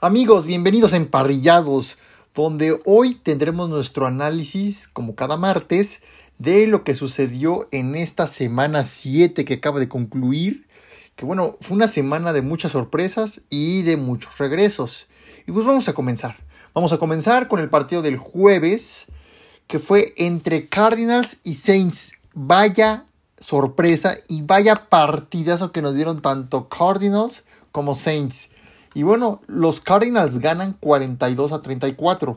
Amigos, bienvenidos a Emparrillados, donde hoy tendremos nuestro análisis, como cada martes, de lo que sucedió en esta semana 7 que acaba de concluir. Que bueno, fue una semana de muchas sorpresas y de muchos regresos. Y pues vamos a comenzar. Vamos a comenzar con el partido del jueves, que fue entre Cardinals y Saints. Vaya sorpresa y vaya partidazo que nos dieron tanto Cardinals como Saints. Y bueno, los Cardinals ganan 42 a 34.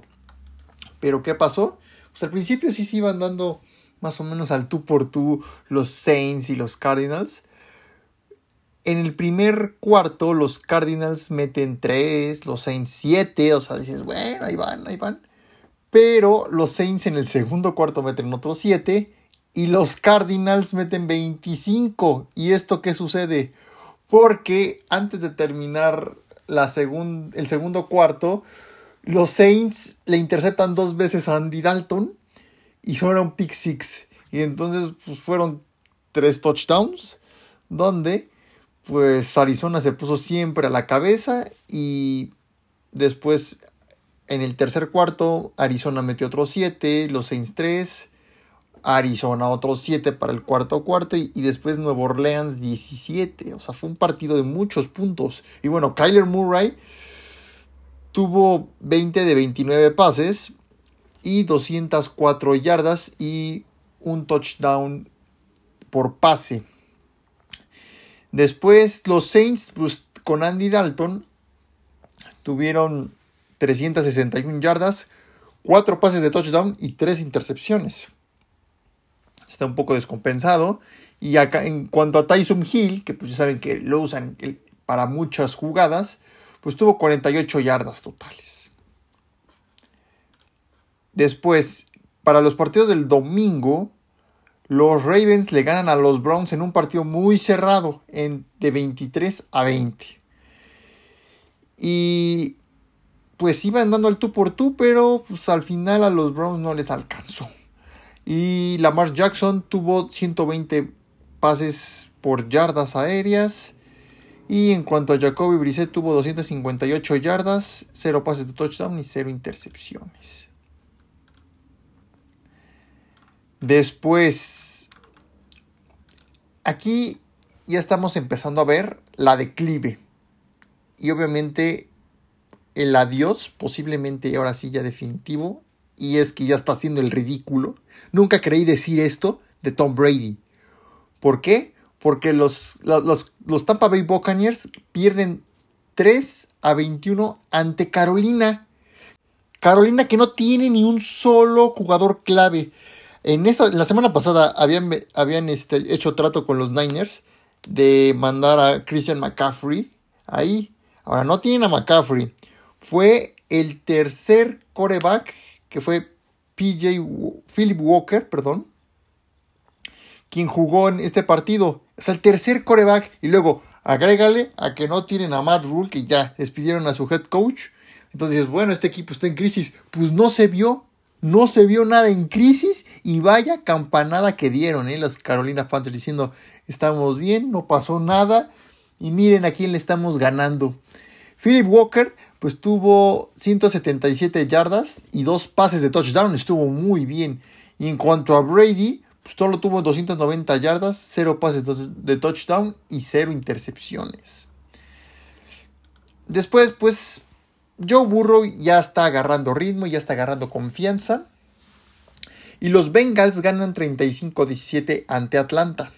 Pero ¿qué pasó? Pues al principio sí se iban dando más o menos al tú por tú los Saints y los Cardinals. En el primer cuarto los Cardinals meten 3, los Saints 7, o sea, dices, bueno, ahí van, ahí van. Pero los Saints en el segundo cuarto meten otros 7 y los Cardinals meten 25. ¿Y esto qué sucede? Porque antes de terminar la el segundo cuarto, los Saints le interceptan dos veces a Andy Dalton y son un pick six. Y entonces pues, fueron tres touchdowns, donde pues Arizona se puso siempre a la cabeza y después en el tercer cuarto Arizona metió otros siete, los Saints tres, Arizona otros 7 para el cuarto cuarto y, después Nueva Orleans 17. O sea, fue un partido de muchos puntos. Y bueno, Kyler Murray tuvo 20 de 29 pases y 204 yardas y un touchdown por pase. Después los Saints pues, con Andy Dalton tuvieron 361 yardas, 4 pases de touchdown y 3 intercepciones está un poco descompensado. Y acá en cuanto a Tyson Hill, que pues ya saben que lo usan para muchas jugadas, pues tuvo 48 yardas totales. Después, para los partidos del domingo, los Ravens le ganan a los Browns en un partido muy cerrado, en, de 23 a 20. Y pues iban dando al tú por tú, pero pues al final a los Browns no les alcanzó. Y Lamar Jackson tuvo 120 pases por yardas aéreas. Y en cuanto a Jacoby Brissett tuvo 258 yardas, 0 pases de touchdown y 0 intercepciones. Después, aquí ya estamos empezando a ver la declive. Y obviamente el adiós, posiblemente ahora sí ya definitivo, y es que ya está haciendo el ridículo. Nunca creí decir esto de Tom Brady. ¿Por qué? Porque los, los, Tampa Bay Buccaneers pierden 3 a 21 ante Carolina. Carolina que no tiene ni un solo jugador clave. En, esa, la semana pasada habían, habían este, hecho trato con los Niners de mandar a Christian McCaffrey ahí. Ahora no tienen a McCaffrey. Fue el tercer coreback que fue PJ Philip Walker, perdón, quien jugó en este partido. Es el tercer coreback. Y luego agrégale a que no tienen a Matt Rule, que ya despidieron a su head coach. Entonces, bueno, este equipo está en crisis. Pues no se vio, no se vio nada en crisis. Y vaya campanada que dieron, ¿eh? Las Carolina Panthers diciendo, estamos bien, no pasó nada. Y miren a quién le estamos ganando. Philip Walker pues tuvo 177 yardas y dos pases de touchdown, estuvo muy bien. Y en cuanto a Brady, pues solo tuvo 290 yardas, 0 pases de touchdown y 0 intercepciones. Después, pues Joe Burrow ya está agarrando ritmo, ya está agarrando confianza. Y los Bengals ganan 35-17 ante Atlanta.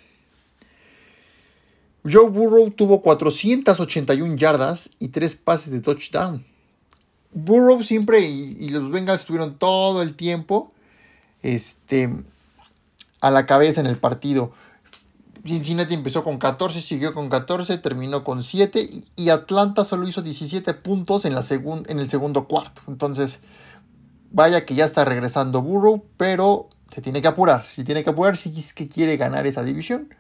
Joe Burrow tuvo 481 yardas y 3 pases de touchdown. Burrow siempre y, los Bengals estuvieron todo el tiempo este, a la cabeza en el partido. Cincinnati empezó con 14, siguió con 14, terminó con 7 y, Atlanta solo hizo 17 puntos en, la en el segundo cuarto. Entonces, vaya que ya está regresando Burrow, pero se tiene que apurar. Se tiene que apurar si es que quiere ganar esa división.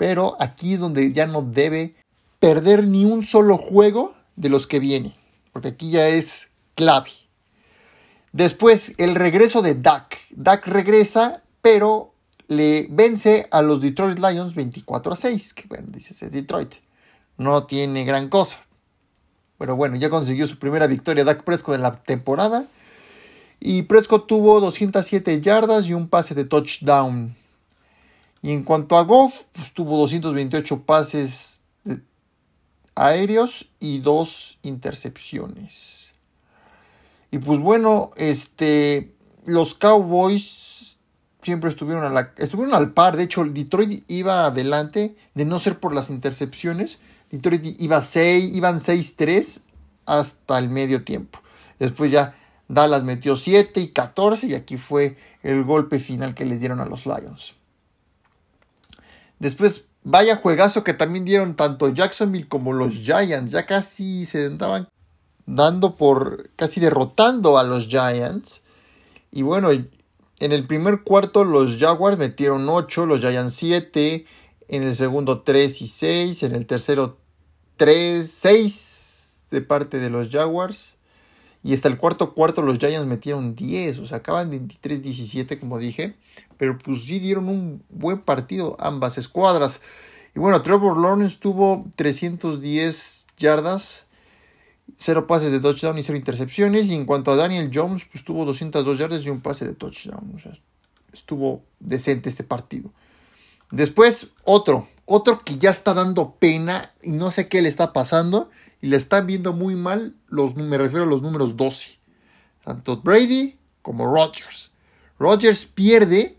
Pero aquí es donde ya no debe perder ni un solo juego de los que viene. Porque aquí ya es clave. Después, el regreso de Dak. Dak regresa, pero le vence a los Detroit Lions 24 a 6. Que bueno, dices, es Detroit. No tiene gran cosa. Pero bueno, ya consiguió su primera victoria Dak Prescott en la temporada. Y Prescott tuvo 207 yardas y un pase de touchdown. Y en cuanto a Goff, pues tuvo 228 pases aéreos y dos intercepciones. Y pues bueno, este, los Cowboys siempre estuvieron, a estuvieron al par. De hecho, Detroit iba adelante, de no ser por las intercepciones. Detroit iba 6, iban 6-3 hasta el medio tiempo. Después ya Dallas metió 7 y 14 y aquí fue el golpe final que les dieron a los Lions. Después, vaya juegazo que también dieron tanto Jacksonville como los Giants. Ya casi se andaban dando por, casi derrotando a los Giants. Y bueno, en el primer cuarto los Jaguars metieron 8, los Giants 7, en el segundo 3 y 6, en el tercero 3, 6 de parte de los Jaguars. Y hasta el cuarto cuarto los Giants metieron 10, o sea, acaban 23-17 como dije. Pero pues sí dieron un buen partido ambas escuadras. Y bueno, Trevor Lawrence tuvo 310 yardas, 0 pases de touchdown y 0 intercepciones. Y en cuanto a Daniel Jones, pues tuvo 202 yardas y un pase de touchdown. O sea, estuvo decente este partido. Después, otro, otro que ya está dando pena y no sé qué le está pasando y le están viendo muy mal, los, me refiero a los números 12. Tanto Brady como Rodgers. Rodgers pierde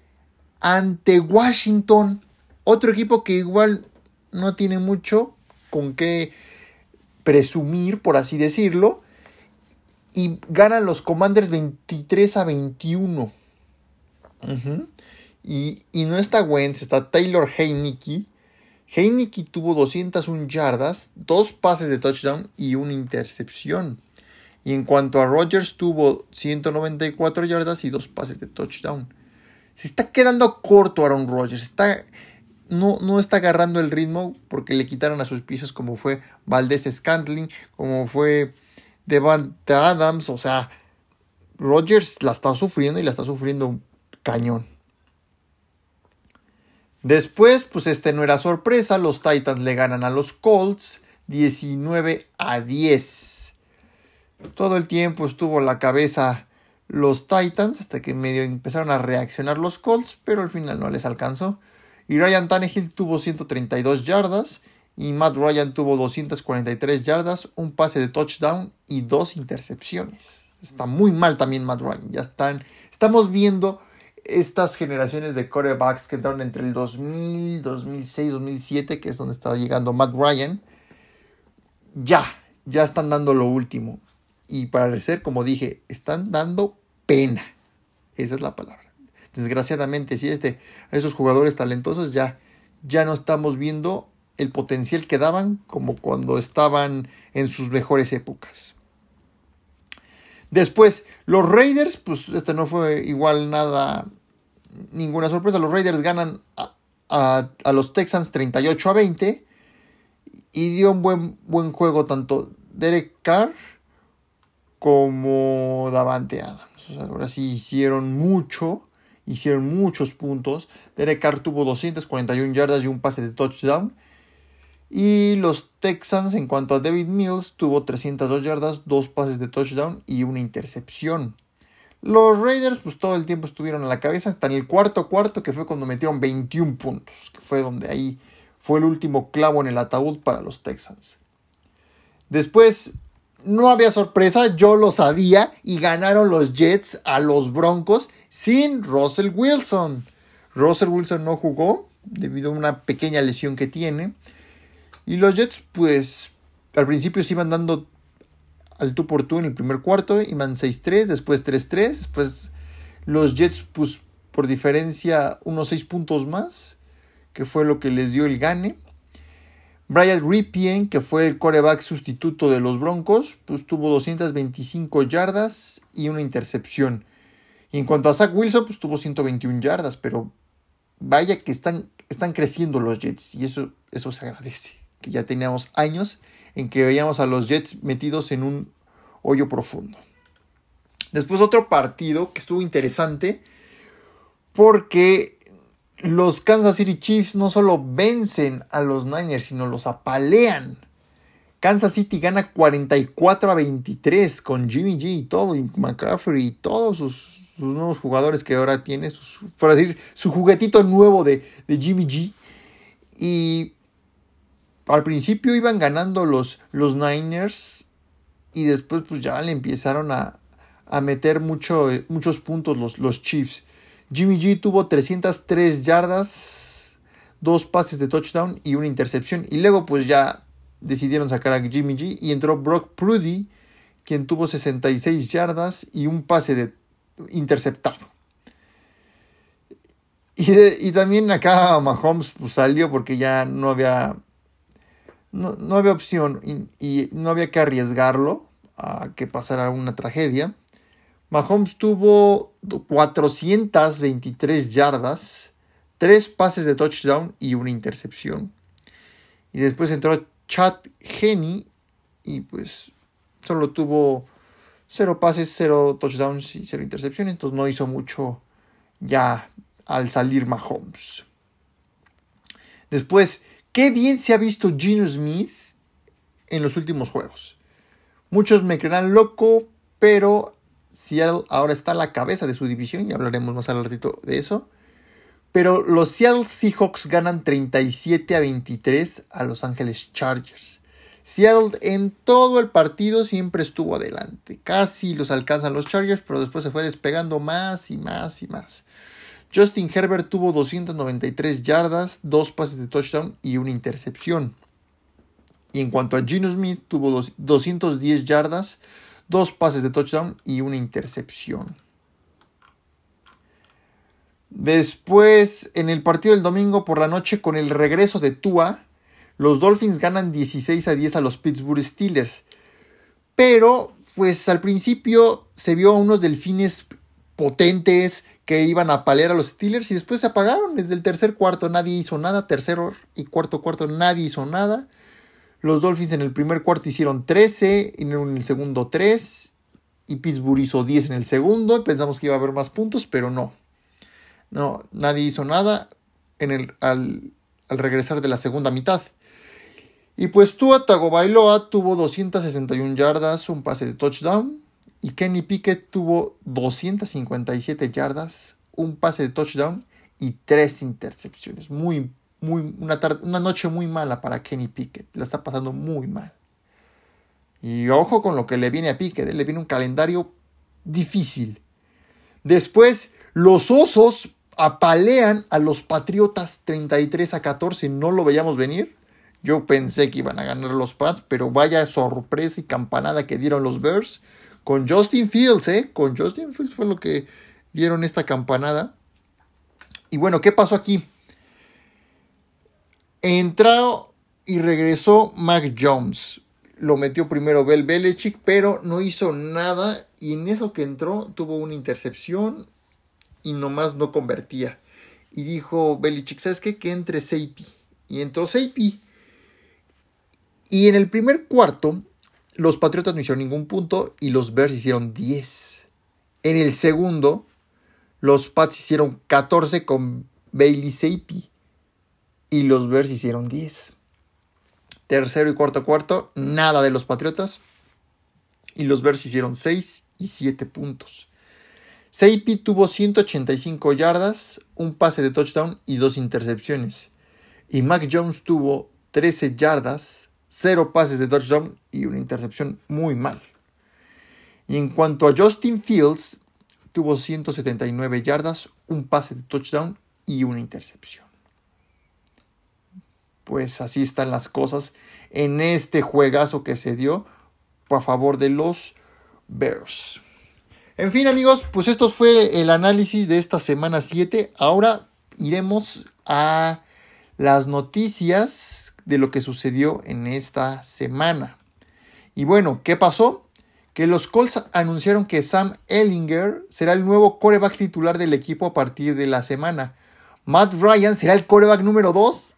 ante Washington, otro equipo que igual no tiene mucho con qué presumir, por así decirlo, y ganan los Commanders 23 a 21. y, y, no está Wentz, está Taylor Heineke, Heineke tuvo 201 yardas, dos pases de touchdown y una intercepción. Y en cuanto a Rodgers, tuvo 194 yardas y dos pases de touchdown. Se está quedando corto Aaron Rodgers. Está, no, no está agarrando el ritmo porque le quitaron a sus piezas como fue Valdez Scantling, como fue Devante Adams. O sea, Rodgers la está sufriendo y la está sufriendo cañón. Después, pues este no era sorpresa, los Titans le ganan a los Colts 19 a 10. Todo el tiempo estuvo la cabeza los Titans hasta que medio empezaron a reaccionar los Colts, pero al final no les alcanzó. Y Ryan Tannehill tuvo 132 yardas y Matt Ryan tuvo 243 yardas, un pase de touchdown y dos intercepciones. Está muy mal también Matt Ryan. Ya están, estamos viendo estas generaciones de corebacks que entraron entre el 2000, 2006, 2007, que es donde estaba llegando Matt Ryan, ya, ya están dando lo último. Y para ser, como dije, están dando pena. Esa es la palabra. Desgraciadamente, si este, a esos jugadores talentosos ya, ya no estamos viendo el potencial que daban como cuando estaban en sus mejores épocas. Después, los Raiders, pues este no fue igual nada, ninguna sorpresa. Los Raiders ganan a, los Texans 38 a 20 y dio un buen, buen juego tanto Derek Carr como Davante Adams. ahora sí hicieron mucho, hicieron muchos puntos. Derek Carr tuvo 241 yardas y un pase de touchdown. Y los Texans, en cuanto a David Mills, tuvo 302 yardas, dos pases de touchdown y una intercepción. Los Raiders, pues todo el tiempo estuvieron a la cabeza, hasta en el cuarto cuarto, que fue cuando metieron 21 puntos, que fue donde ahí fue el último clavo en el ataúd para los Texans. Después, no había sorpresa, yo lo sabía, y ganaron los Jets a los Broncos sin Russell Wilson. Russell Wilson no jugó debido a una pequeña lesión que tiene. Y los Jets, pues, al principio se iban dando al tú por tú en el primer cuarto, iban 6-3, después 3-3, después los Jets, pues, por diferencia, unos 6 puntos más, que fue lo que les dio el gane. Brian Ripien, que fue el coreback sustituto de los Broncos, pues tuvo 225 yardas y una intercepción. Y en cuanto a Zach Wilson, pues tuvo 121 yardas, pero vaya que están, están creciendo los Jets y eso, eso se agradece que ya teníamos años en que veíamos a los Jets metidos en un hoyo profundo. Después otro partido que estuvo interesante porque los Kansas City Chiefs no solo vencen a los Niners, sino los apalean. Kansas City gana 44 a 23 con Jimmy G y todo, y McCaffrey y todos sus, nuevos jugadores que ahora tiene, decir, su juguetito nuevo de, de Jimmy G. Y al principio iban ganando los, los Niners y después pues ya le empezaron a, a meter mucho, muchos puntos los, los Chiefs. Jimmy G tuvo 303 yardas, dos pases de touchdown y una intercepción. Y luego pues ya decidieron sacar a Jimmy G y entró Brock Prudy, quien tuvo 66 yardas y un pase de interceptado. Y, también acá Mahomes pues, salió porque ya no había no, había opción y, no había que arriesgarlo a que pasara una tragedia. Mahomes tuvo 423 yardas, 3 pases de touchdown y una intercepción. Y después entró Chad Henney y pues solo tuvo 0 pases, 0 touchdowns y 0 intercepciones. Entonces no hizo mucho ya al salir Mahomes. Después Qué bien se ha visto Gino Smith en los últimos juegos. Muchos me creerán loco, pero Seattle ahora está a la cabeza de su división y hablaremos más al ratito de eso. Pero los Seattle Seahawks ganan 37 a 23 a Los Angeles Chargers. Seattle en todo el partido siempre estuvo adelante. Casi los alcanzan los Chargers, pero después se fue despegando más y más y más. Justin Herbert tuvo 293 yardas, dos pases de touchdown y una intercepción. Y en cuanto a Gino Smith, tuvo 210 yardas, dos pases de touchdown y una intercepción. Después, en el partido del domingo por la noche, con el regreso de Tua, los Dolphins ganan 16 a 10 a los Pittsburgh Steelers. Pero, pues al principio se vio a unos delfines potentes que iban a palear a los Steelers y después se apagaron. Desde el tercer cuarto nadie hizo nada, tercero y cuarto cuarto nadie hizo nada. Los Dolphins en el primer cuarto hicieron 13, en el segundo 3 y Pittsburgh hizo 10 en el segundo. Pensamos que iba a haber más puntos, pero no. No, nadie hizo nada en el, al, regresar de la segunda mitad. Y pues Tua Tagovailoa tuvo 261 yardas, un pase de touchdown, y Kenny Pickett tuvo 257 yardas, un pase de touchdown y tres intercepciones. Muy, muy, una, una noche muy mala para Kenny Pickett. La está pasando muy mal. Y ojo con lo que le viene a Pickett. ¿eh? Le viene un calendario difícil. Después, los osos apalean a los Patriotas 33 a 14. No lo veíamos venir. Yo pensé que iban a ganar los Pats, pero vaya sorpresa y campanada que dieron los Bears con Justin Fields, ¿eh? Con Justin Fields fue lo que dieron esta campanada. Y bueno, ¿qué pasó aquí? Entró y regresó Mac Jones. Lo metió primero Bel Belichick, pero no hizo nada. Y en eso que entró, tuvo una intercepción y nomás no convertía. Y dijo Belichick, ¿sabes qué? Que entre Seipi. Y entró Seipi. Y en el primer cuarto, los Patriotas no hicieron ningún punto y los Bears hicieron 10. En el segundo, los Pats hicieron 14 con Bailey Zappi y los Bears hicieron 10. Tercero y cuarto cuarto, nada de los Patriotas y los Bears hicieron 6 y 7 puntos. Zappi tuvo 185 yardas, un pase de touchdown y dos intercepciones. Y Mac Jones tuvo 13 yardas, cero pases de touchdown y una intercepción muy mal. Y en cuanto a Justin Fields, tuvo 179 yardas, un pase de touchdown y una intercepción. Pues así están las cosas en este juegazo que se dio a favor de los Bears. En fin amigos, pues esto fue el análisis de esta semana 7. Ahora iremos a las noticias de lo que sucedió en esta semana. Y bueno, ¿qué pasó? Que los Colts anunciaron que Sam Ellinger será el nuevo coreback titular del equipo a partir de la semana. Matt Ryan será el coreback número 2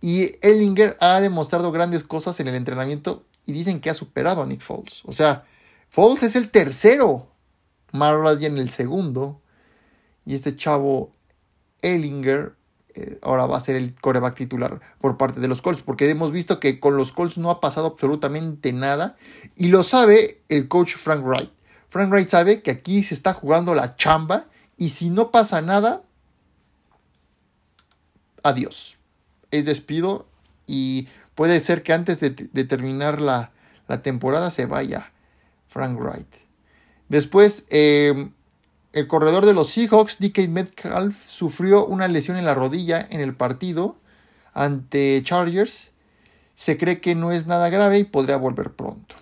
y Ellinger ha demostrado grandes cosas en el entrenamiento y dicen que ha superado a Nick Foles. O sea, Foles es el tercero, Matt Ryan el segundo y este chavo Ellinger eh, ahora va a ser el coreback titular por parte de los Colts, porque hemos visto que con los Colts no ha pasado absolutamente nada y lo sabe el coach Frank Wright. Frank Wright sabe que aquí se está jugando la chamba y si no pasa nada, adiós. Es despido y puede ser que antes de, terminar la, temporada se vaya Frank Wright. Después, eh, el corredor de los Seahawks, DK Metcalf, sufrió una lesión en la rodilla en el partido ante Chargers. Se cree que no es nada grave y podría volver pronto.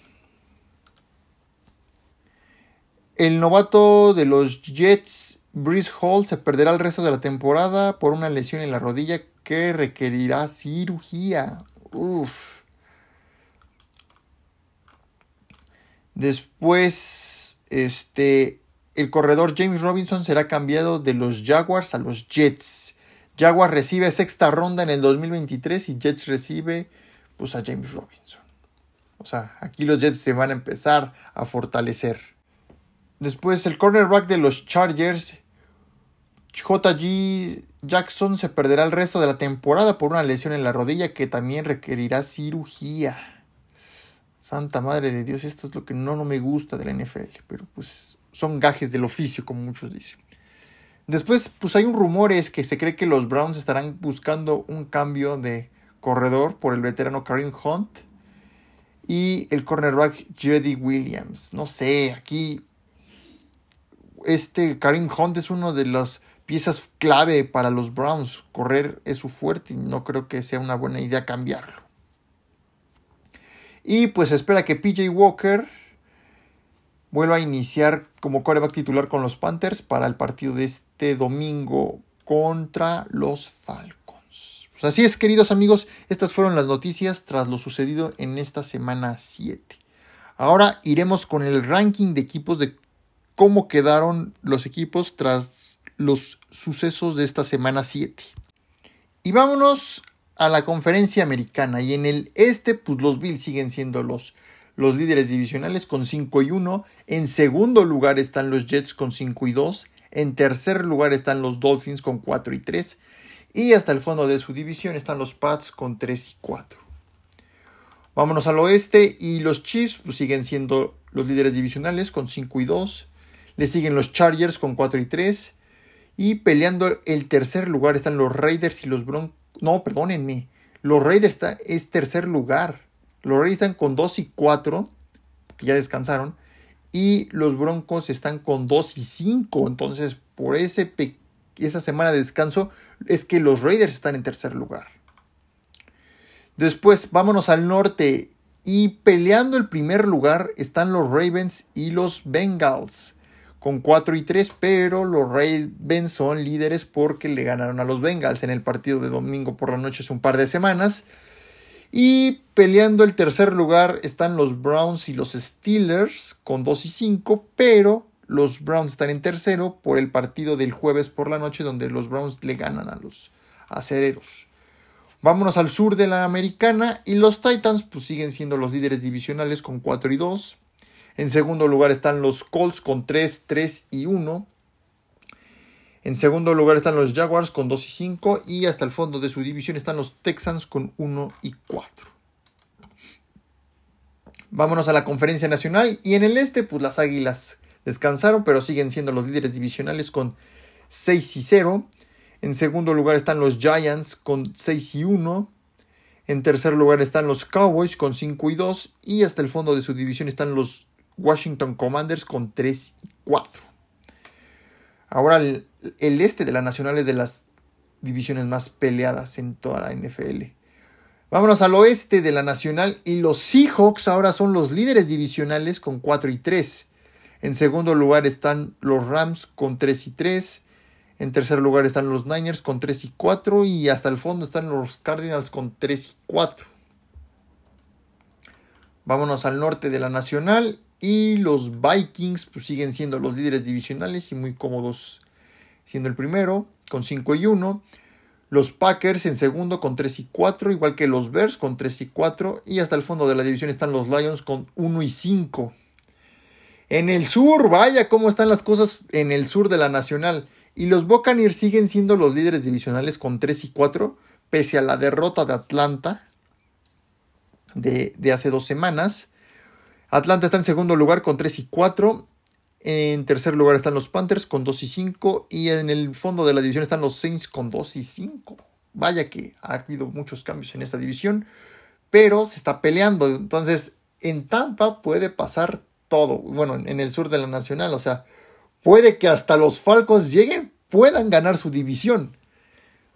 El novato de los Jets, Brice Hall, se perderá el resto de la temporada por una lesión en la rodilla que requerirá cirugía. Uf. Después, este, el corredor James Robinson será cambiado de los Jaguars a los Jets. Jaguars recibe sexta ronda en el 2023 y Jets recibe pues a James Robinson. O sea, aquí los Jets se van a empezar a fortalecer. Después el cornerback de los Chargers, JG Jackson, se perderá el resto de la temporada por una lesión en la rodilla que también requerirá cirugía. Santa madre de Dios, esto es lo que no, no me gusta de la NFL, pero pues son gajes del oficio, como muchos dicen. Después, pues hay un rumor es que se cree que los Browns estarán buscando un cambio de corredor por el veterano Karim Hunt y el cornerback Jedi Williams. No sé, aquí este Karim Hunt es uno de las piezas clave para los Browns. Correr es su fuerte y no creo que sea una buena idea cambiarlo. Y pues espera que PJ Walker vuelva a iniciar como coreback titular con los Panthers para el partido de este domingo contra los Falcons. Pues así es, queridos amigos, estas fueron las noticias tras lo sucedido en esta semana 7. Ahora iremos con el ranking de equipos de cómo quedaron los equipos tras los sucesos de esta semana 7. Y vámonos a la conferencia americana. Y en el este, pues los Bills siguen siendo los los líderes divisionales con 5 y 1. En segundo lugar están los Jets con 5 y 2. En tercer lugar están los Dolphins con 4 y 3. Y hasta el fondo de su división están los Pats con 3 y 4. Vámonos al oeste y los Chiefs pues, siguen siendo los líderes divisionales con 5 y 2. Le siguen los Chargers con 4 y 3. Y peleando el tercer lugar están los Raiders y los Broncos. No, perdónenme. Los Raiders está, es tercer lugar. Los Raiders están con 2 y 4, que ya descansaron. Y los Broncos están con 2 y 5. Entonces, por ese esa semana de descanso, es que los Raiders están en tercer lugar. Después, vámonos al norte. Y peleando el primer lugar están los Ravens y los Bengals. Con 4 y 3, pero los Ravens son líderes porque le ganaron a los Bengals en el partido de domingo por la noche hace un par de semanas. Y peleando el tercer lugar están los Browns y los Steelers con 2 y 5, pero los Browns están en tercero por el partido del jueves por la noche donde los Browns le ganan a los acereros. Vámonos al sur de la americana y los Titans pues siguen siendo los líderes divisionales con 4 y 2. En segundo lugar están los Colts con 3, 3 y 1. En segundo lugar están los Jaguars con 2 y 5 y hasta el fondo de su división están los Texans con 1 y 4. Vámonos a la conferencia nacional y en el este pues las Águilas descansaron pero siguen siendo los líderes divisionales con 6 y 0. En segundo lugar están los Giants con 6 y 1. En tercer lugar están los Cowboys con 5 y 2 y hasta el fondo de su división están los Washington Commanders con 3 y 4. Ahora el, este de la Nacional es de las divisiones más peleadas en toda la NFL. Vámonos al oeste de la Nacional y los Seahawks ahora son los líderes divisionales con 4 y 3. En segundo lugar están los Rams con 3 y 3. En tercer lugar están los Niners con 3 y 4. Y hasta el fondo están los Cardinals con 3 y 4. Vámonos al norte de la Nacional y los Vikings pues, siguen siendo los líderes divisionales y muy cómodos siendo el primero con 5 y 1. Los Packers en segundo con 3 y 4, igual que los Bears con 3 y 4. Y hasta el fondo de la división están los Lions con 1 y 5. En el sur, vaya cómo están las cosas en el sur de la Nacional. Y los Buccaneers siguen siendo los líderes divisionales con 3 y 4, pese a la derrota de Atlanta de, de hace dos semanas. Atlanta está en segundo lugar con 3 y 4. En tercer lugar están los Panthers con 2 y 5. Y en el fondo de la división están los Saints con 2 y 5. Vaya que ha habido muchos cambios en esta división. Pero se está peleando. Entonces, en Tampa puede pasar todo. Bueno, en el sur de la Nacional. O sea, puede que hasta los Falcons lleguen, puedan ganar su división.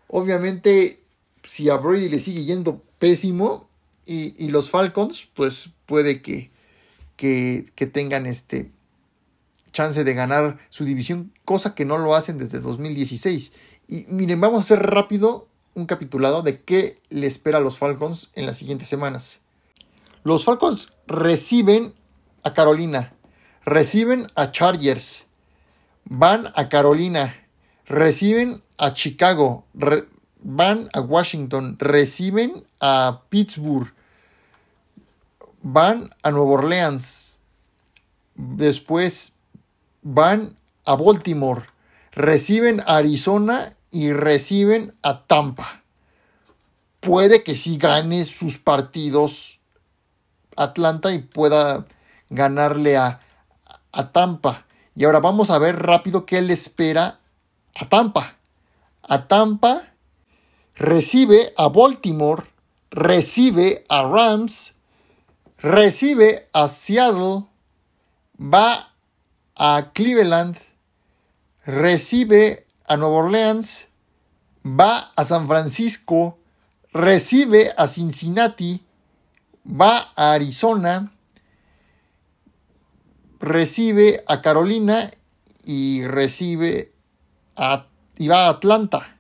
Obviamente, si a Brady le sigue yendo pésimo y, los Falcons, pues puede que, que, tengan este chance de ganar su división, cosa que no lo hacen desde 2016. Y miren, vamos a hacer rápido un capitulado de qué le espera a los Falcons en las siguientes semanas. Los Falcons reciben a Carolina, reciben a Chargers, van a Carolina, reciben a Chicago, van a Washington, reciben a Pittsburgh, van a Nueva Orleans, después van a Baltimore, reciben a Arizona y reciben a Tampa. Puede que sí gane sus partidos Atlanta y pueda ganarle a, a Tampa. Y ahora vamos a ver rápido qué le espera a Tampa. A Tampa recibe a Baltimore, recibe a Rams, recibe a Seattle, va a Cleveland, recibe a Nueva Orleans, va a San Francisco, recibe a Cincinnati, va a Arizona, recibe a Carolina y recibe a, y va a Atlanta.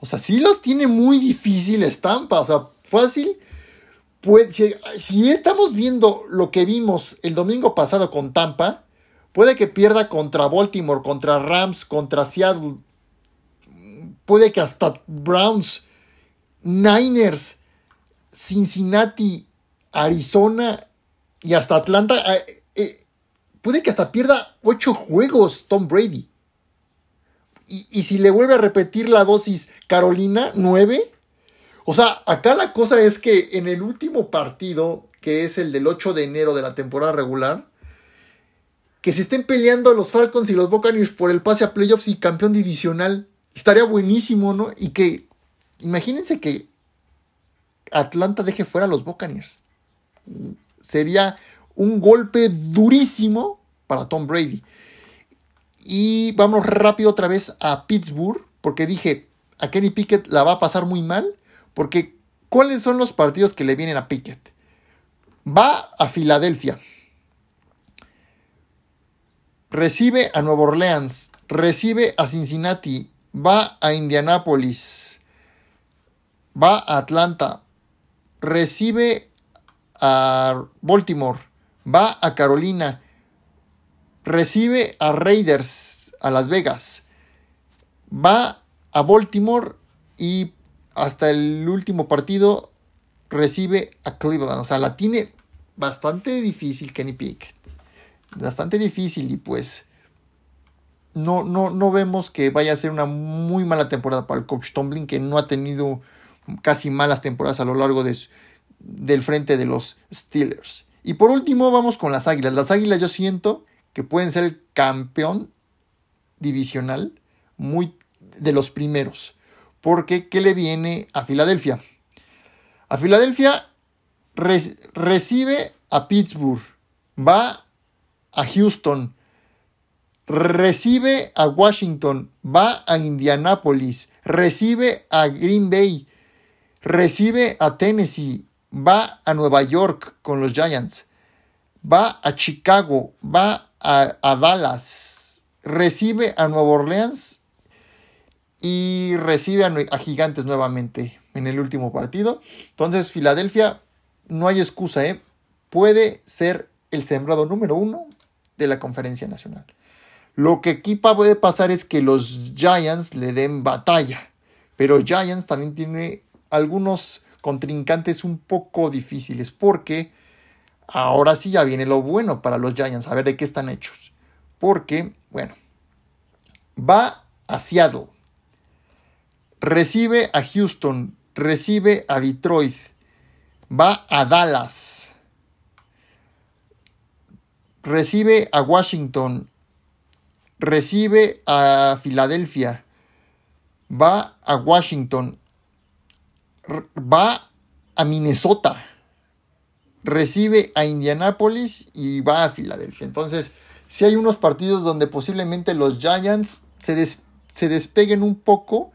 O sea, sí los tiene muy difícil estampa. O sea, fácil. Si, estamos viendo lo que vimos el domingo pasado con Tampa, puede que pierda contra Baltimore, contra Rams, contra Seattle. Puede que hasta Browns, Niners, Cincinnati, Arizona y hasta Atlanta. Eh, eh, puede que hasta pierda ocho juegos Tom Brady. Y, si le vuelve a repetir la dosis Carolina, nueve. O sea, acá la cosa es que en el último partido, que es el del 8 de enero de la temporada regular, que se estén peleando los Falcons y los Buccaneers por el pase a playoffs y campeón divisional. Estaría buenísimo, ¿no? Y que, imagínense que Atlanta deje fuera a los Buccaneers. Sería un golpe durísimo para Tom Brady. Y vamos rápido otra vez a Pittsburgh, porque dije, a Kenny Pickett la va a pasar muy mal, porque ¿cuáles son los partidos que le vienen a Pickett? Va a Filadelfia, recibe a Nueva Orleans, recibe a Cincinnati, va a Indianápolis, va a Atlanta, recibe a Baltimore, va a Carolina, recibe a Raiders a Las Vegas, va a Baltimore y hasta el último partido recibe a Cleveland. O sea, la tiene bastante difícil Kenny Pickett. Bastante difícil y pues no, no, no vemos que vaya a ser una muy mala temporada para el coach Tomlin, que no ha tenido casi malas temporadas a lo largo de, del frente de los Steelers. Y por último vamos con las Águilas. Las Águilas yo siento que pueden ser el campeón divisional muy de los primeros. Porque ¿qué le viene a Filadelfia? A Filadelfia recibe a Pittsburgh, va a Houston, recibe a Washington, va a Indianapolis, recibe a Green Bay, recibe a Tennessee, va a Nueva York con los Giants, va a Chicago, va a, Dallas, recibe a Nueva Orleans y recibe a, Gigantes nuevamente en el último partido. Entonces, Filadelfia, no hay excusa, ¿eh? puede ser el sembrado número uno de la conferencia nacional. Lo que aquí puede pasar es que los Giants le den batalla, pero Giants también tiene algunos contrincantes un poco difíciles porque ahora sí ya viene lo bueno para los Giants, a ver de qué están hechos. Porque, bueno, va a Seattle. Recibe a Houston. Recibe a Detroit. Va a Dallas. Recibe a Washington. Recibe a Filadelfia. Va a Washington. Va a Minnesota. Recibe a Indianapolis y va a Filadelfia. Entonces, si hay unos partidos donde posiblemente los Giants se, se despeguen un poco.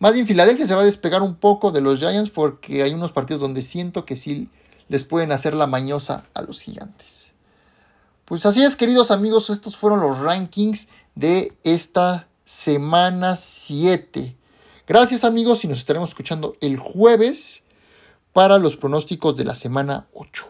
Más bien Filadelfia se va a despegar un poco de los Giants porque hay unos partidos donde siento que sí les pueden hacer la mañosa a los gigantes. Pues así es, queridos amigos, estos fueron los rankings de esta semana 7. Gracias amigos y nos estaremos escuchando el jueves para los pronósticos de la semana 8.